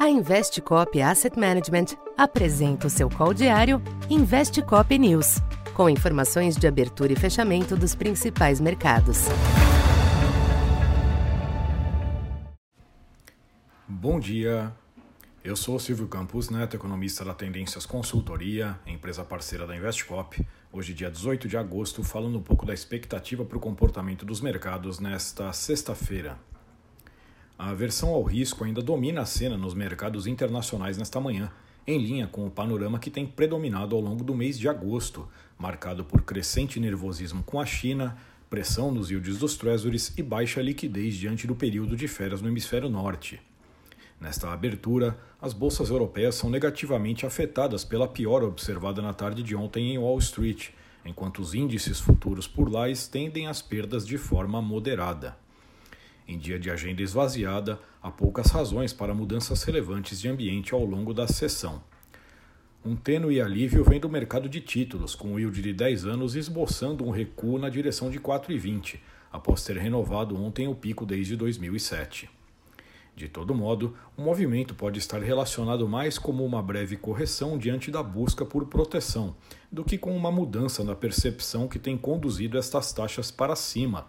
A Investcop Asset Management apresenta o seu call diário Investcop News, com informações de abertura e fechamento dos principais mercados. Bom dia. Eu sou Silvio Campos Neto, economista da Tendências Consultoria, empresa parceira da Investcop. Hoje, dia 18 de agosto, falando um pouco da expectativa para o comportamento dos mercados nesta sexta-feira. A aversão ao risco ainda domina a cena nos mercados internacionais nesta manhã, em linha com o panorama que tem predominado ao longo do mês de agosto, marcado por crescente nervosismo com a China, pressão nos yields dos treasuries e baixa liquidez diante do período de férias no hemisfério norte. Nesta abertura, as bolsas europeias são negativamente afetadas pela piora observada na tarde de ontem em Wall Street, enquanto os índices futuros por lá estendem as perdas de forma moderada. Em dia de agenda esvaziada, há poucas razões para mudanças relevantes de ambiente ao longo da sessão. Um tênue alívio vem do mercado de títulos, com o yield de 10 anos esboçando um recuo na direção de 4,20, após ter renovado ontem o pico desde 2007. De todo modo, o movimento pode estar relacionado mais como uma breve correção diante da busca por proteção, do que com uma mudança na percepção que tem conduzido estas taxas para cima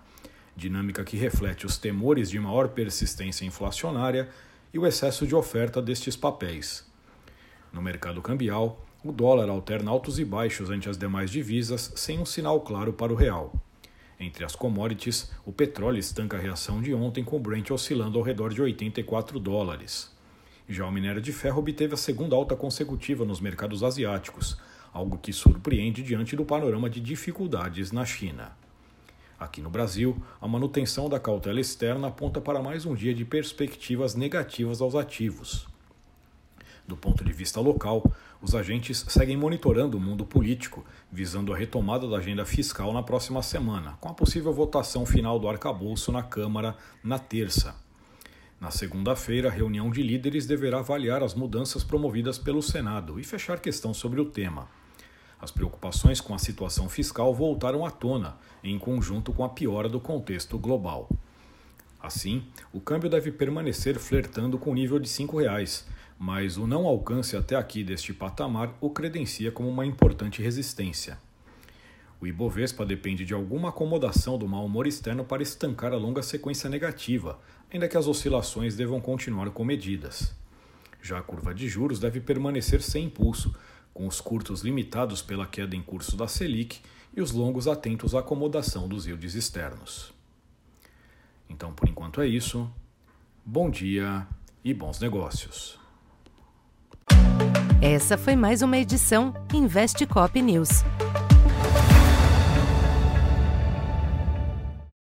dinâmica que reflete os temores de maior persistência inflacionária e o excesso de oferta destes papéis. No mercado cambial, o dólar alterna altos e baixos ante as demais divisas sem um sinal claro para o real. Entre as commodities, o petróleo estanca a reação de ontem com o Brent oscilando ao redor de 84 dólares. Já o minério de ferro obteve a segunda alta consecutiva nos mercados asiáticos, algo que surpreende diante do panorama de dificuldades na China. Aqui no Brasil, a manutenção da cautela externa aponta para mais um dia de perspectivas negativas aos ativos. Do ponto de vista local, os agentes seguem monitorando o mundo político, visando a retomada da agenda fiscal na próxima semana, com a possível votação final do arcabouço na Câmara na terça. Na segunda-feira, a reunião de líderes deverá avaliar as mudanças promovidas pelo Senado e fechar questão sobre o tema. As preocupações com a situação fiscal voltaram à tona, em conjunto com a piora do contexto global. Assim, o câmbio deve permanecer flertando com o nível de R$ 5,00, mas o não alcance até aqui deste patamar o credencia como uma importante resistência. O Ibovespa depende de alguma acomodação do mau humor externo para estancar a longa sequência negativa, ainda que as oscilações devam continuar comedidas. Já a curva de juros deve permanecer sem impulso, com os curtos limitados pela queda em curso da Selic e os longos atentos à acomodação dos yields externos. Então, por enquanto é isso. Bom dia e bons negócios. Essa foi mais uma edição Investe Cop News.